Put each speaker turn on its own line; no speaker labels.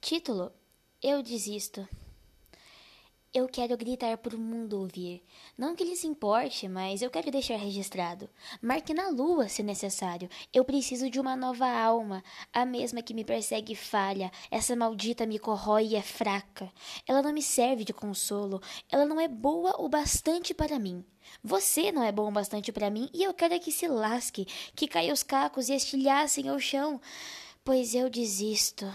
Título: Eu desisto. Eu quero gritar para o mundo ouvir. Não que lhes importe, mas eu quero deixar registrado. Marque na lua, se necessário. Eu preciso de uma nova alma. A mesma que me persegue falha. Essa maldita me corrói e é fraca. Ela não me serve de consolo. Ela não é boa o bastante para mim. Você não é bom o bastante para mim e eu quero é que se lasque, que caia os cacos e estilhassem ao chão. Pois eu desisto.